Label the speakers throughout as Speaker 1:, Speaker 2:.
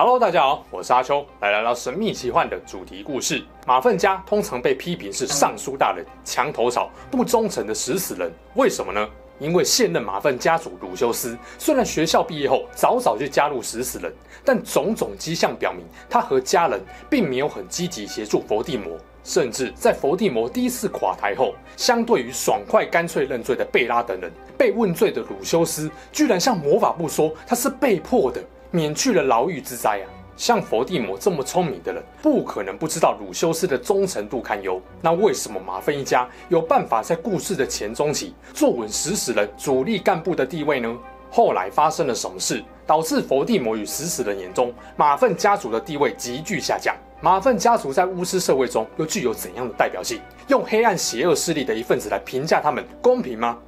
Speaker 1: Hello，大家好，我是阿秋，来聊聊神秘奇幻的主题故事。马粪家通常被批评是尚书大人、墙头草、不忠诚的食死人，为什么呢？因为现任马粪家主鲁修斯，虽然学校毕业后早早就加入食死人，但种种迹象表明，他和家人并没有很积极协助佛地魔。甚至在佛地魔第一次垮台后，相对于爽快干脆认罪的贝拉等人，被问罪的鲁修斯居然向魔法部说他是被迫的，免去了牢狱之灾啊！像佛地魔这么聪明的人，不可能不知道鲁修斯的忠诚度堪忧。那为什么马粪一家有办法在故事的前中期坐稳食死人主力干部的地位呢？后来发生了什么事，导致佛地魔与食死人眼中马粪家族的地位急剧下降？马粪家族在巫师社会中又具有怎样的代表性？用黑暗邪恶势力的一份子来评价他们，公平吗？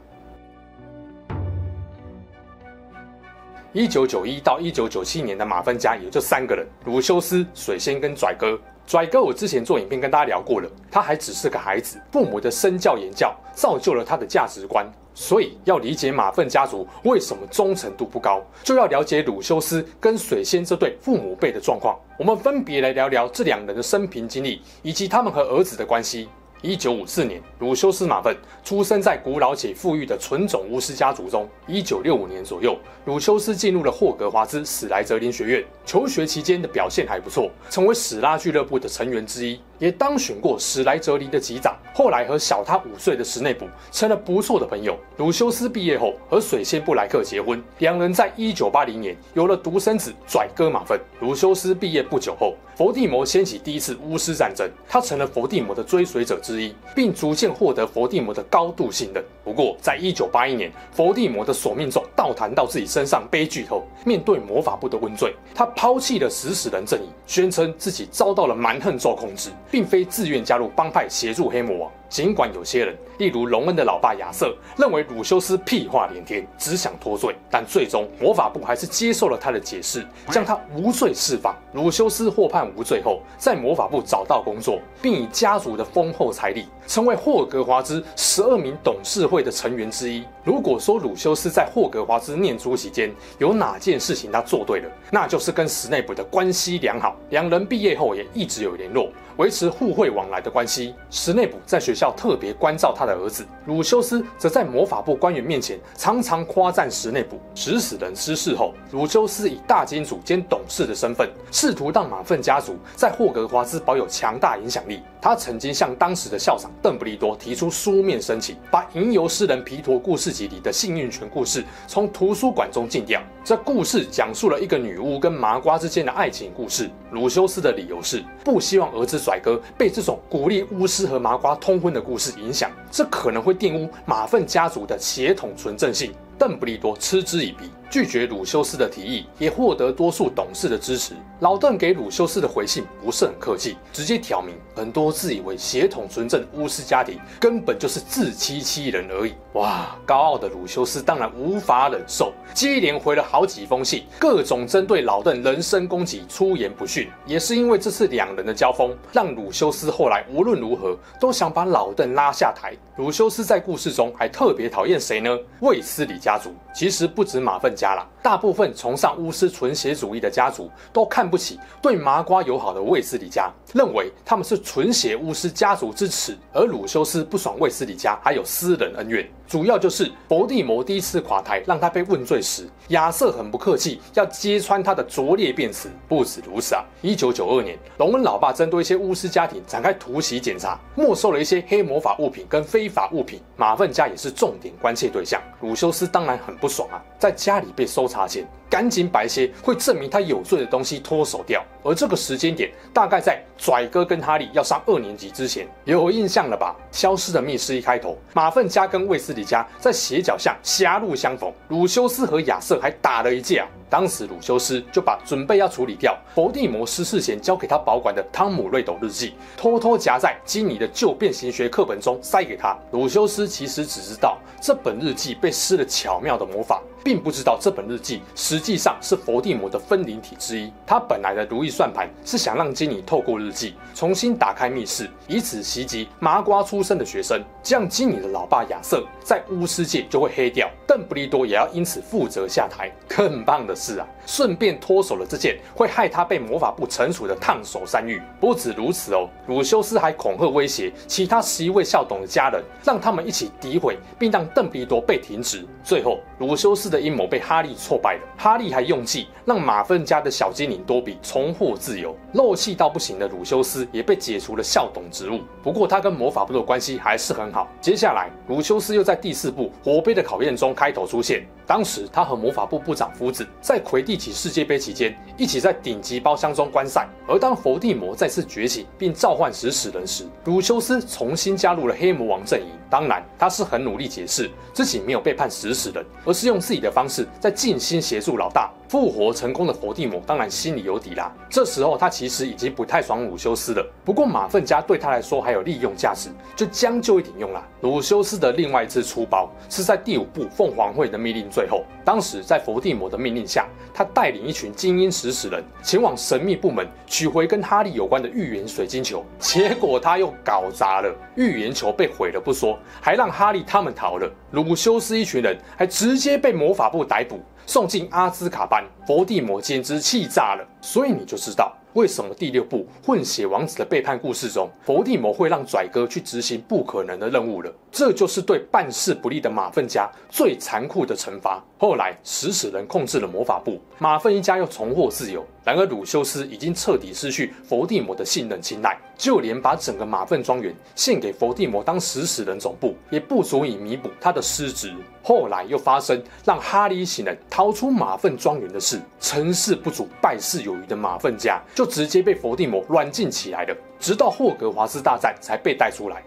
Speaker 1: 一九九一到一九九七年的马份家也就三个人：鲁修斯、水仙跟拽哥。拽哥，我之前做影片跟大家聊过了，他还只是个孩子，父母的身教言教造就了他的价值观。所以要理解马份家族为什么忠诚度不高，就要了解鲁修斯跟水仙这对父母辈的状况。我们分别来聊聊这两人的生平经历，以及他们和儿子的关系。一九五四年，鲁修斯马粪出生在古老且富裕的纯种巫师家族中。一九六五年左右，鲁修斯进入了霍格华兹史莱哲林学院，求学期间的表现还不错，成为史拉俱乐部的成员之一，也当选过史莱哲林的级长。后来和小他五岁的史内普成了不错的朋友。鲁修斯毕业后和水仙布莱克结婚，两人在一九八零年有了独生子拽哥马粪。鲁修斯毕业不久后，伏地魔掀起第一次巫师战争，他成了伏地魔的追随者之之一，并逐渐获得佛地魔的高度信任。不过，在一九八一年，佛地魔的索命咒倒弹到自己身上悲剧后，面对魔法部的问罪，他抛弃了食死人阵营，宣称自己遭到了蛮横咒控制，并非自愿加入帮派协助黑魔王。尽管有些人，例如隆恩的老爸亚瑟，认为鲁修斯屁话连天，只想脱罪，但最终魔法部还是接受了他的解释，将他无罪释放。鲁修斯获判无罪后，在魔法部找到工作，并以家族的丰厚财力，成为霍格华兹十二名董事会的成员之一。如果说鲁修斯在霍格华兹念书期间有哪件事情他做对了，那就是跟史内普的关系良好，两人毕业后也一直有联络。维持互惠往来的关系。史内普在学校特别关照他的儿子，鲁修斯则在魔法部官员面前常常夸赞史内普。指使人失事后，鲁修斯以大金主兼董事的身份，试图让马粪家族在霍格华兹保有强大影响力。他曾经向当时的校长邓布利多提出书面申请，把《吟游诗人皮陀故事集》里的幸运泉故事从图书馆中禁掉。这故事讲述了一个女巫跟麻瓜之间的爱情故事。鲁修斯的理由是不希望儿子甩哥被这种鼓励巫师和麻瓜通婚的故事影响，这可能会玷污马粪家族的血统纯正性。邓布利多嗤之以鼻，拒绝鲁修斯的提议，也获得多数董事的支持。老邓给鲁修斯的回信不是很客气，直接挑明很多自以为血统纯正巫师家庭根本就是自欺欺人而已。哇，高傲的鲁修斯当然无法忍受，接连回了好几封信，各种针对老邓人身攻击，出言不逊。也是因为这次两人的交锋，让鲁修斯后来无论如何都想把老邓拉下台。鲁修斯在故事中还特别讨厌谁呢？卫斯理家。族其实不止马粪家了，大部分崇尚巫师纯血主义的家族都看不起对麻瓜友好的卫斯理家，认为他们是纯血巫师家族之耻。而鲁修斯不爽卫斯理家还有私人恩怨，主要就是佛地魔第一次垮台让他被问罪时，亚瑟很不客气要揭穿他的拙劣辩词。不止如此啊，一九九二年，隆恩老爸针对一些巫师家庭展开突袭检查，没收了一些黑魔法物品跟非法物品，马粪家也是重点关切对象。鲁修斯当。然很不爽啊，在家里被搜查前，赶紧把一些会证明他有罪的东西脱手掉。而这个时间点，大概在拽哥跟哈利要上二年级之前，有印象了吧？消失的密室一开头，马粪家跟卫斯理家在斜角下狭路相逢，鲁修斯和亚瑟还打了一架。当时鲁修斯就把准备要处理掉佛地魔失事前交给他保管的汤姆瑞斗日记，偷偷夹在基尼的旧变形学课本中塞给他。鲁修斯其实只知道这本日记被施了巧妙的魔法。并不知道这本日记实际上是佛地魔的分灵体之一。他本来的如意算盘是想让基尼透过日记重新打开密室，以此袭击麻瓜出身的学生，这样基尼的老爸亚瑟在巫师界就会黑掉，邓布利多也要因此负责下台。更棒的是啊，顺便脱手了这件会害他被魔法部惩处的烫手山芋。不止如此哦，鲁修斯还恐吓威胁其他十一位校董的家人，让他们一起诋毁，并让邓比多被停职。最后，鲁修斯的阴谋被哈利挫败了。哈利还用计让马粪家的小精灵多比重获自由。漏气到不行的鲁修斯也被解除了校董职务。不过，他跟魔法部的关系还是很好。接下来，鲁修斯又在第四部火杯的考验中开头出现。当时，他和魔法部部长夫子在魁地起世界杯期间一起在顶级包厢中观赛。而当伏地魔再次崛起并召唤食死人时，鲁修斯重新加入了黑魔王阵营。当然，他是很努力解释自己没有背叛食死人，而是用自己的方式在尽心协助老大。复活成功的伏地魔当然心里有底啦。这时候他其实已经不太爽鲁修斯了。不过马份家对他来说还有利用价值，就将就一点用啦。鲁修斯的另外一次出包是在第五部凤凰会的命令最后。当时在伏地魔的命令下，他带领一群精英食死人前往神秘部门取回跟哈利有关的预言水晶球，结果他又搞砸了，预言球被毁了不说，还让哈利他们逃了。鲁修斯一群人还直接被魔法部逮捕。送进阿兹卡班，伏地魔简直气炸了。所以你就知道为什么第六部混血王子的背叛故事中，伏地魔会让拽哥去执行不可能的任务了。这就是对办事不力的马粪家最残酷的惩罚。后来食死人控制了魔法部，马粪一家又重获自由。然而鲁修斯已经彻底失去伏地魔的信任青睐，就连把整个马粪庄园献给伏地魔当食死人总部，也不足以弥补他的失职。后来又发生让哈利一行人逃出马粪庄园的事，成事不足败事有余的马粪家就直接被伏地魔软禁起来了，直到霍格华兹大战才被带出来。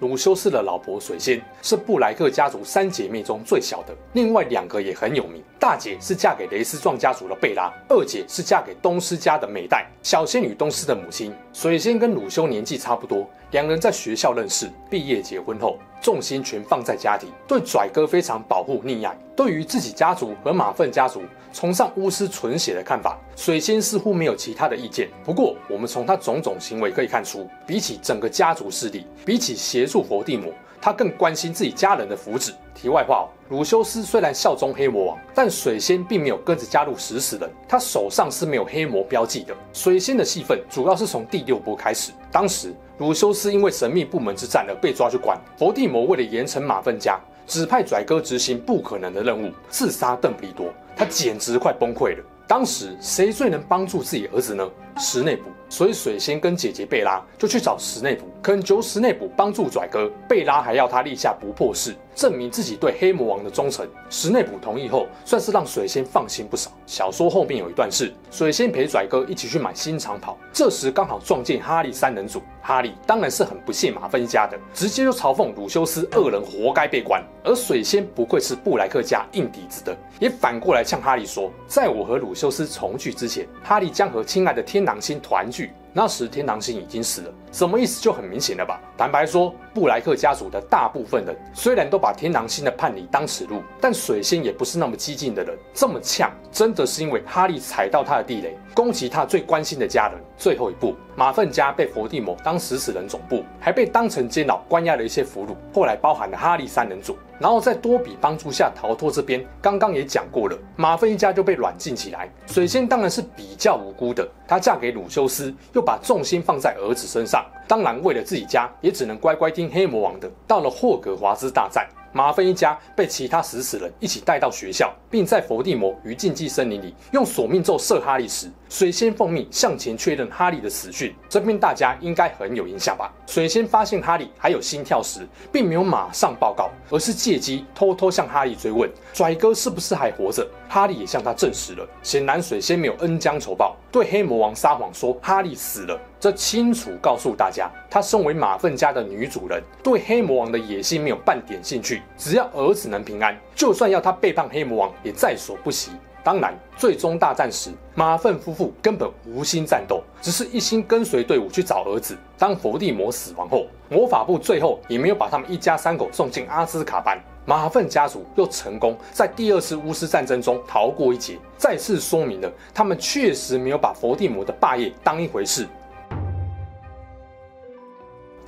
Speaker 1: 鲁修斯的老婆水仙是布莱克家族三姐妹中最小的，另外两个也很有名。大姐是嫁给雷斯壮家族的贝拉，二姐是嫁给东斯家的美黛，小仙女东斯的母亲。水仙跟鲁修年纪差不多，两人在学校认识，毕业结婚后，重心全放在家庭，对拽哥非常保护溺爱。对于自己家族和马粪家族崇尚巫师纯血的看法，水仙似乎没有其他的意见。不过，我们从他种种行为可以看出，比起整个家族势力，比起协助伏地魔，他更关心自己家人的福祉。题外话哦，鲁修斯虽然效忠黑魔王，但水仙并没有跟着加入食死人，他手上是没有黑魔标记的。水仙的戏份主要是从第六部开始，当时鲁修斯因为神秘部门之战而被抓去关，伏地魔为了严惩马粪家，指派拽哥执行不可能的任务，刺杀邓布利多，他简直快崩溃了。当时谁最能帮助自己儿子呢？石内部。所以水仙跟姐姐贝拉就去找史内普，恳求史内普帮助拽哥。贝拉还要他立下不破誓，证明自己对黑魔王的忠诚。石内普同意后，算是让水仙放心不少。小说后面有一段是水仙陪拽哥一起去买新长袍，这时刚好撞见哈利三人组。哈利当然是很不屑马份一家的，直接就嘲讽鲁修斯二人活该被关。而水仙不愧是布莱克家硬底子的，也反过来向哈利说，在我和鲁修斯重聚之前，哈利将和亲爱的天狼星团聚。那时天狼星已经死了，什么意思就很明显了吧？坦白说，布莱克家族的大部分人虽然都把天狼星的叛离当耻辱，但水仙也不是那么激进的人。这么呛，真的是因为哈利踩到他的地雷，攻击他最关心的家人。最后一步，马粪家被伏地魔当食死人总部，还被当成监牢关押了一些俘虏，后来包含了哈利三人组。然后在多比帮助下逃脱，这边刚刚也讲过了，马粪一家就被软禁起来。水仙当然是比较无辜的，她嫁给鲁修斯，又把重心放在儿子身上，当然为了自己家，也只能乖乖听黑魔王的。到了霍格华兹大战。马芬一家被其他食死人一起带到学校，并在伏地魔于禁忌森林里用索命咒射哈利时，水仙奉命向前确认哈利的死讯。这边大家应该很有印象吧？水仙发现哈利还有心跳时，并没有马上报告，而是借机偷偷向哈利追问拽哥是不是还活着。哈利也向他证实了。显然，水仙没有恩将仇报，对黑魔王撒谎说哈利死了。这清楚告诉大家，他身为马粪家的女主人，对黑魔王的野心没有半点兴趣。只要儿子能平安，就算要他背叛黑魔王，也在所不惜。当然，最终大战时，马粪夫妇根本无心战斗，只是一心跟随队伍去找儿子。当伏地魔死亡后，魔法部最后也没有把他们一家三口送进阿兹卡班。马粪家族又成功在第二次巫师战争中逃过一劫，再次说明了他们确实没有把伏地魔的霸业当一回事。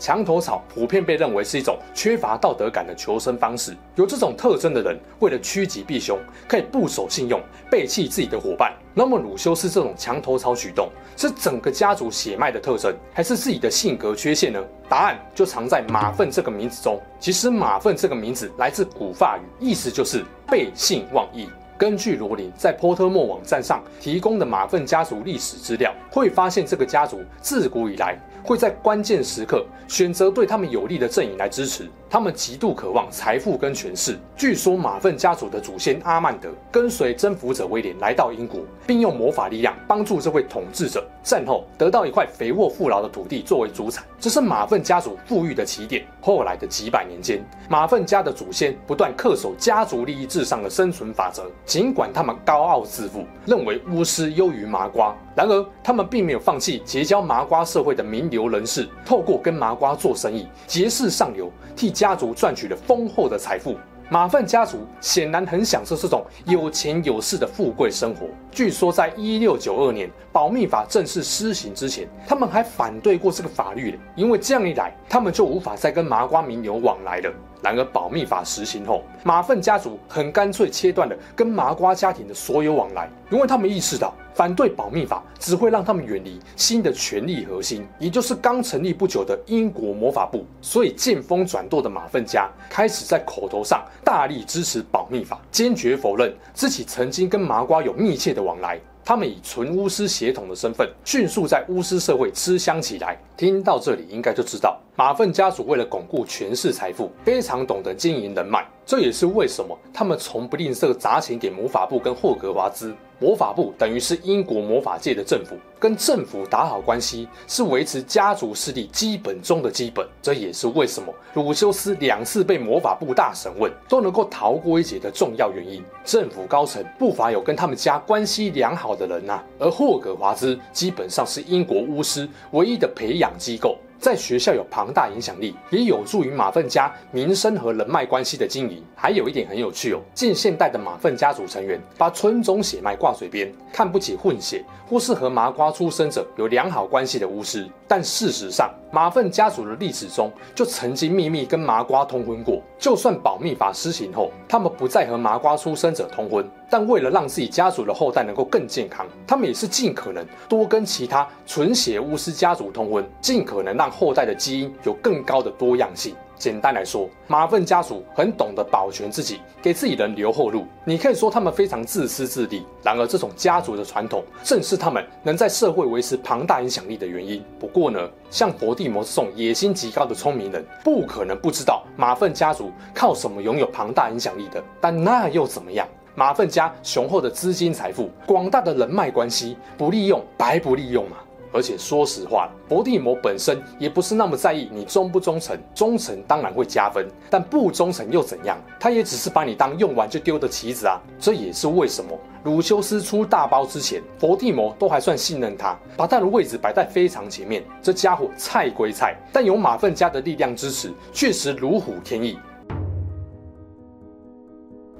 Speaker 1: 墙头草普遍被认为是一种缺乏道德感的求生方式。有这种特征的人，为了趋吉避凶，可以不守信用，背弃自己的伙伴。那么鲁修斯这种墙头草举动，是整个家族血脉的特征，还是自己的性格缺陷呢？答案就藏在马粪这个名字中。其实马粪这个名字来自古法语，意思就是背信忘义。根据罗琳在波特莫网站上提供的马粪家族历史资料，会发现这个家族自古以来会在关键时刻选择对他们有利的阵营来支持。他们极度渴望财富跟权势。据说马粪家族的祖先阿曼德跟随征服者威廉来到英国，并用魔法力量帮助这位统治者战后得到一块肥沃富饶的土地作为祖产，这是马粪家族富裕的起点。后来的几百年间，马粪家的祖先不断恪守家族利益至上的生存法则，尽管他们高傲自负，认为巫师优于麻瓜，然而他们并没有放弃结交麻瓜社会的名流人士，透过跟麻瓜做生意，结识上流，替。家族赚取了丰厚的财富，马粪家族显然很享受这种有钱有势的富贵生活。据说，在一六九二年保密法正式施行之前，他们还反对过这个法律，因为这样一来，他们就无法再跟麻瓜名流往来了。然而，保密法实行后，马粪家族很干脆切断了跟麻瓜家庭的所有往来，因为他们意识到反对保密法只会让他们远离新的权力核心，也就是刚成立不久的英国魔法部。所以，见风转舵的马粪家开始在口头上大力支持保密法，坚决否认自己曾经跟麻瓜有密切的往来。他们以纯巫师血统的身份，迅速在巫师社会吃香起来。听到这里，应该就知道马份家族为了巩固权势财富，非常懂得经营人脉。这也是为什么他们从不吝啬砸钱给魔法部跟霍格华兹。魔法部等于是英国魔法界的政府，跟政府打好关系是维持家族势力基本中的基本。这也是为什么鲁修斯两次被魔法部大审问都能够逃过一劫的重要原因。政府高层不乏有跟他们家关系良好的人呐、啊，而霍格华兹基本上是英国巫师唯一的培养机构。在学校有庞大影响力，也有助于马粪家名声和人脉关系的经营。还有一点很有趣哦，近现代的马粪家族成员把纯种血脉挂嘴边，看不起混血或是和麻瓜出生者有良好关系的巫师。但事实上，马粪家族的历史中就曾经秘密跟麻瓜通婚过。就算保密法施行后，他们不再和麻瓜出生者通婚，但为了让自己家族的后代能够更健康，他们也是尽可能多跟其他纯血巫师家族通婚，尽可能让。后代的基因有更高的多样性。简单来说，马粪家族很懂得保全自己，给自己人留后路。你可以说他们非常自私自利，然而这种家族的传统正是他们能在社会维持庞大影响力的原因。不过呢，像佛地魔这种野心极高的聪明人，不可能不知道马粪家族靠什么拥有庞大影响力的。但那又怎么样？马粪家雄厚的资金财富、广大的人脉关系，不利用白不利用嘛。而且说实话，佛地魔本身也不是那么在意你忠不忠诚，忠诚当然会加分，但不忠诚又怎样？他也只是把你当用完就丢的棋子啊！这也是为什么鲁修斯出大包之前，佛地魔都还算信任他，把他的位置摆在非常前面。这家伙菜归菜，但有马粪家的力量支持，确实如虎添翼。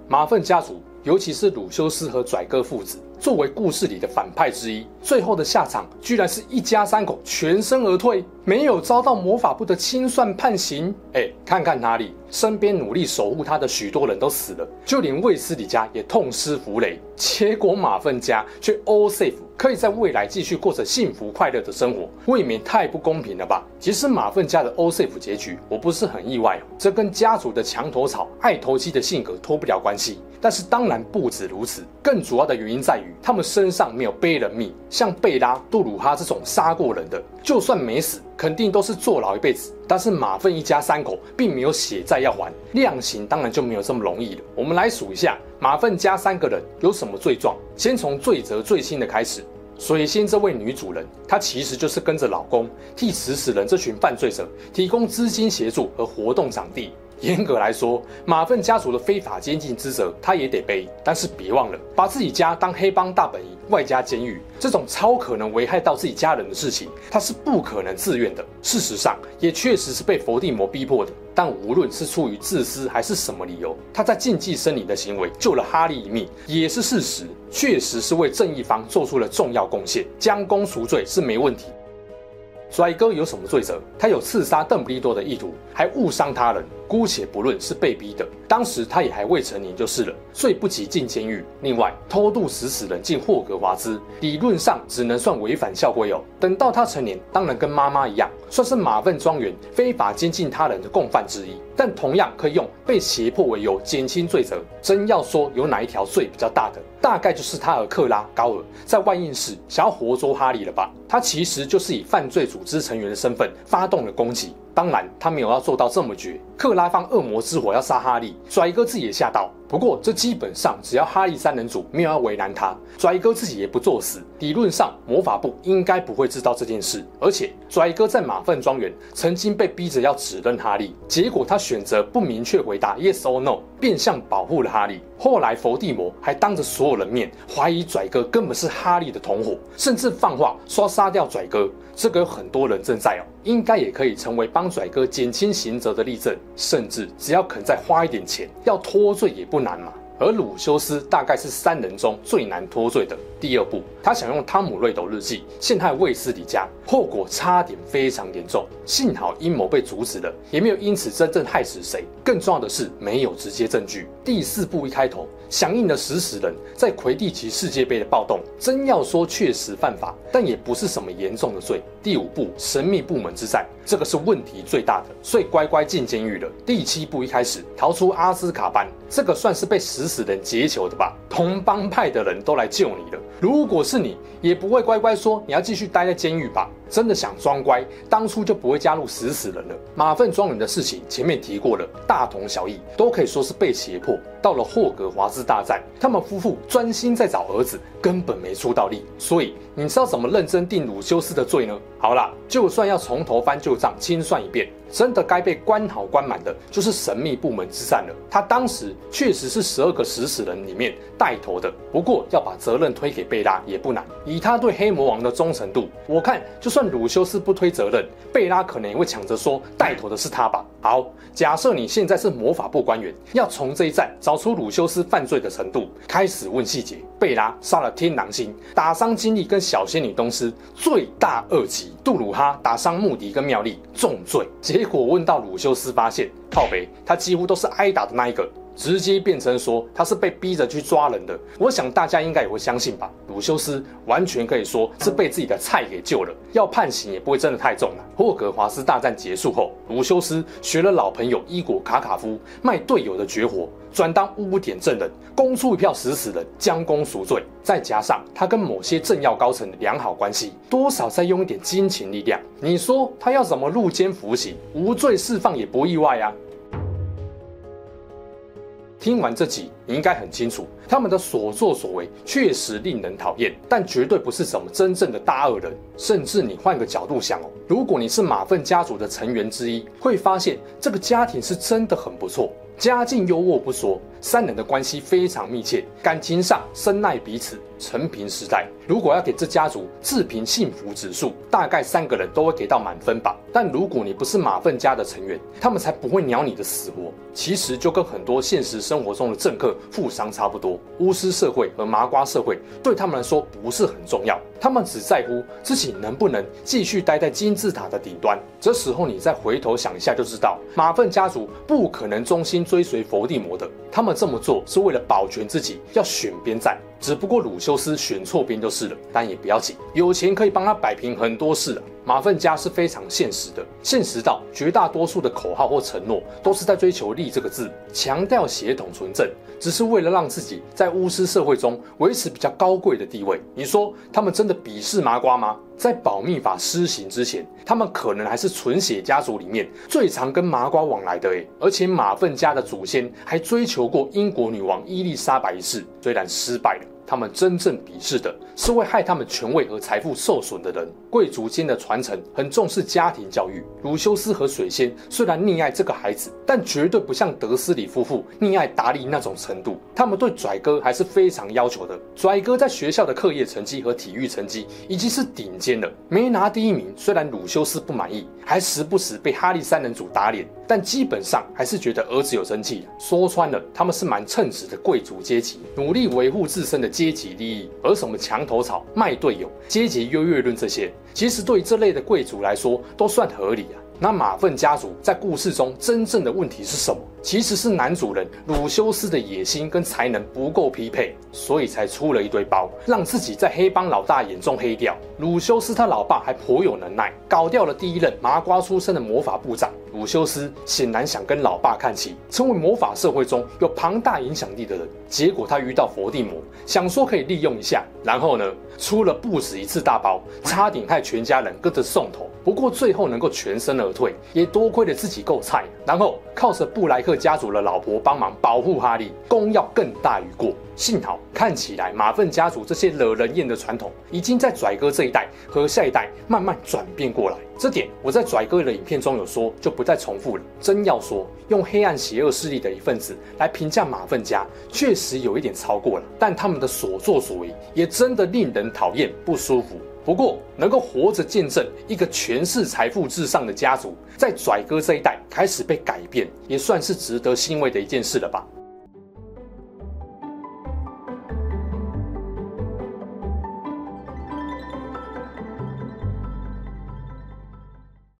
Speaker 1: 马粪家族，尤其是鲁修斯和拽哥父子。作为故事里的反派之一，最后的下场居然是一家三口全身而退，没有遭到魔法部的清算判刑。哎，看看哪里，身边努力守护他的许多人都死了，就连卫斯理家也痛失弗雷。结果马粪家却 all safe，可以在未来继续过着幸福快乐的生活，未免太不公平了吧？其实马粪家的 all safe 结局，我不是很意外哦，这跟家族的墙头草、爱投机的性格脱不了关系。但是当然不止如此，更主要的原因在于。他们身上没有背人命，像贝拉、杜鲁哈这种杀过人的，就算没死，肯定都是坐牢一辈子。但是马份一家三口并没有血债要还，量刑当然就没有这么容易了。我们来数一下，马份家三个人有什么罪状？先从罪责最轻的开始。水仙这位女主人，她其实就是跟着老公，替死死人这群犯罪者提供资金协助和活动场地。严格来说，马粪家族的非法监禁之责，他也得背。但是别忘了，把自己家当黑帮大本营，外加监狱，这种超可能危害到自己家人的事情，他是不可能自愿的。事实上，也确实是被佛地魔逼迫的。但无论是出于自私还是什么理由，他在禁忌森林的行为救了哈利一命，也是事实，确实是为正义方做出了重要贡献，将功赎罪是没问题。跩哥有什么罪责？他有刺杀邓布利多的意图，还误伤他人。姑且不论是被逼的，当时他也还未成年就是了，所以不及进监狱。另外，偷渡死死人进霍格华兹，理论上只能算违反校规哦。等到他成年，当然跟妈妈一样，算是马粪庄园非法监禁他人的共犯之一，但同样可以用被胁迫为由减轻罪责。真要说有哪一条罪比较大的，大概就是他和克拉高尔在万应室想要活捉哈利了吧？他其实就是以犯罪组织成员的身份发动了攻击。当然，他没有要做到这么绝。克拉放恶魔之火要杀哈利，拽哥自己也吓到。不过，这基本上只要哈利三人组没有要为难他，拽哥自己也不作死。理论上，魔法部应该不会知道这件事。而且，拽哥在马粪庄园曾经被逼着要指认哈利，结果他选择不明确回答 yes or no，变相保护了哈利。后来，伏地魔还当着所有人面怀疑拽哥根本是哈利的同伙，甚至放话说杀掉拽哥。这个有很多人正在哦，应该也可以成为帮拽哥减轻刑责的例证。甚至只要肯再花一点钱，要脱罪也不难嘛。而鲁修斯大概是三人中最难脱罪的。第二步，他想用汤姆·瑞斗日记陷害卫斯理家，后果差点非常严重。幸好阴谋被阻止了，也没有因此真正害死谁。更重要的是，没有直接证据。第四步一开头，响应了食死人在魁地奇世界杯的暴动，真要说确实犯法，但也不是什么严重的罪。第五步，神秘部门之战，这个是问题最大的，所以乖乖进监狱了。第七步一开始，逃出阿斯卡班，这个算是被死死的劫囚的吧？同帮派的人都来救你了。如果是你，也不会乖乖说你要继续待在监狱吧？真的想装乖，当初就不会加入死死人了。马粪庄园的事情前面提过了，大同小异，都可以说是被胁迫。到了霍格华兹大战，他们夫妇专心在找儿子，根本没出到力。所以你知道怎么认真定鲁修斯的罪呢？好啦，就算要从头翻旧账，清算一遍，真的该被关好关满的，就是神秘部门之战了。他当时确实是十二个死死人里面带头的，不过要把责任推给贝拉也不难。以他对黑魔王的忠诚度，我看就算。鲁修斯不推责任，贝拉可能也会抢着说带头的是他吧。好，假设你现在是魔法部官员，要从这一战找出鲁修斯犯罪的程度，开始问细节。贝拉杀了天狼星，打伤金利跟小仙女东斯，罪大恶极。杜鲁哈打伤穆迪跟妙丽，重罪。结果问到鲁修斯，发现靠北，他几乎都是挨打的那一个。直接变成说他是被逼着去抓人的，我想大家应该也会相信吧。鲁修斯完全可以说是被自己的菜给救了，要判刑也不会真的太重了。霍格华斯大战结束后，鲁修斯学了老朋友伊果卡卡夫卖队友的绝活，转当污点证人，供出一票死死人，将功赎罪。再加上他跟某些政要高层的良好关系，多少再用一点金钱力量，你说他要怎么入监服刑，无罪释放也不意外啊。听完这集，你应该很清楚，他们的所作所为确实令人讨厌，但绝对不是什么真正的大恶人。甚至你换个角度想哦，如果你是马粪家族的成员之一，会发现这个家庭是真的很不错。家境优渥不说，三人的关系非常密切，感情上深爱彼此。承平时代，如果要给这家族自评幸福指数，大概三个人都会给到满分吧。但如果你不是马粪家的成员，他们才不会鸟你的死活。其实就跟很多现实生活中的政客、富商差不多，巫师社会和麻瓜社会对他们来说不是很重要，他们只在乎自己能不能继续待在金字塔的顶端。这时候你再回头想一下，就知道马粪家族不可能忠心追随伏地魔的。他们这么做是为了保全自己，要选边站。只不过鲁修斯选错边就是了，但也不要紧，有钱可以帮他摆平很多事啊。马粪家是非常现实的，现实到绝大多数的口号或承诺都是在追求“利”这个字，强调血统纯正，只是为了让自己在巫师社会中维持比较高贵的地位。你说他们真的鄙视麻瓜吗？在保密法施行之前，他们可能还是纯血家族里面最常跟麻瓜往来的诶。而且马粪家的祖先还追求过英国女王伊丽莎白一世，虽然失败了。他们真正鄙视的。是会害他们权位和财富受损的人。贵族间的。传承很重视家庭教育。鲁修斯和水仙虽然溺爱这个孩子，但绝对不像德斯里夫妇溺爱达利那种程度。他们对拽哥还是非常要求的。拽哥在学校的。课业成绩和体育成绩已经是顶尖了，没拿第一名。虽然鲁修斯不满意，还时不时被哈利三人组打脸，但基本上还是觉得儿子有争气。说穿了，他们是蛮称职的。贵族阶级，努力维护自身的。阶级利益，而什么墙头草、卖队友、阶级优越论这些，其实对这类的贵族来说都算合理啊。那马粪家族在故事中真正的问题是什么？其实是男主人鲁修斯的野心跟才能不够匹配，所以才出了一堆包，让自己在黑帮老大眼中黑掉。鲁修斯他老爸还颇有能耐，搞掉了第一任麻瓜出身的魔法部长。鲁修斯显然想跟老爸看齐，成为魔法社会中有庞大影响力的人。结果他遇到伏地魔，想说可以利用一下，然后呢，出了不止一次大包，差点害全家人跟着送头。不过最后能够全身而退，也多亏了自己够菜，然后靠着布莱克家族的老婆帮忙保护哈利，功要更大于过。幸好看起来马份家族这些惹人厌的传统，已经在拽哥这一代和下一代慢慢转变过来。这点我在拽哥的影片中有说，就不再重复了。真要说用黑暗邪恶势力的一份子来评价马份家，确实有一点超过了。但他们的所作所为也真的令人讨厌不舒服。不过，能够活着见证一个权势财富至上的家族，在拽哥这一代开始被改变，也算是值得欣慰的一件事了吧。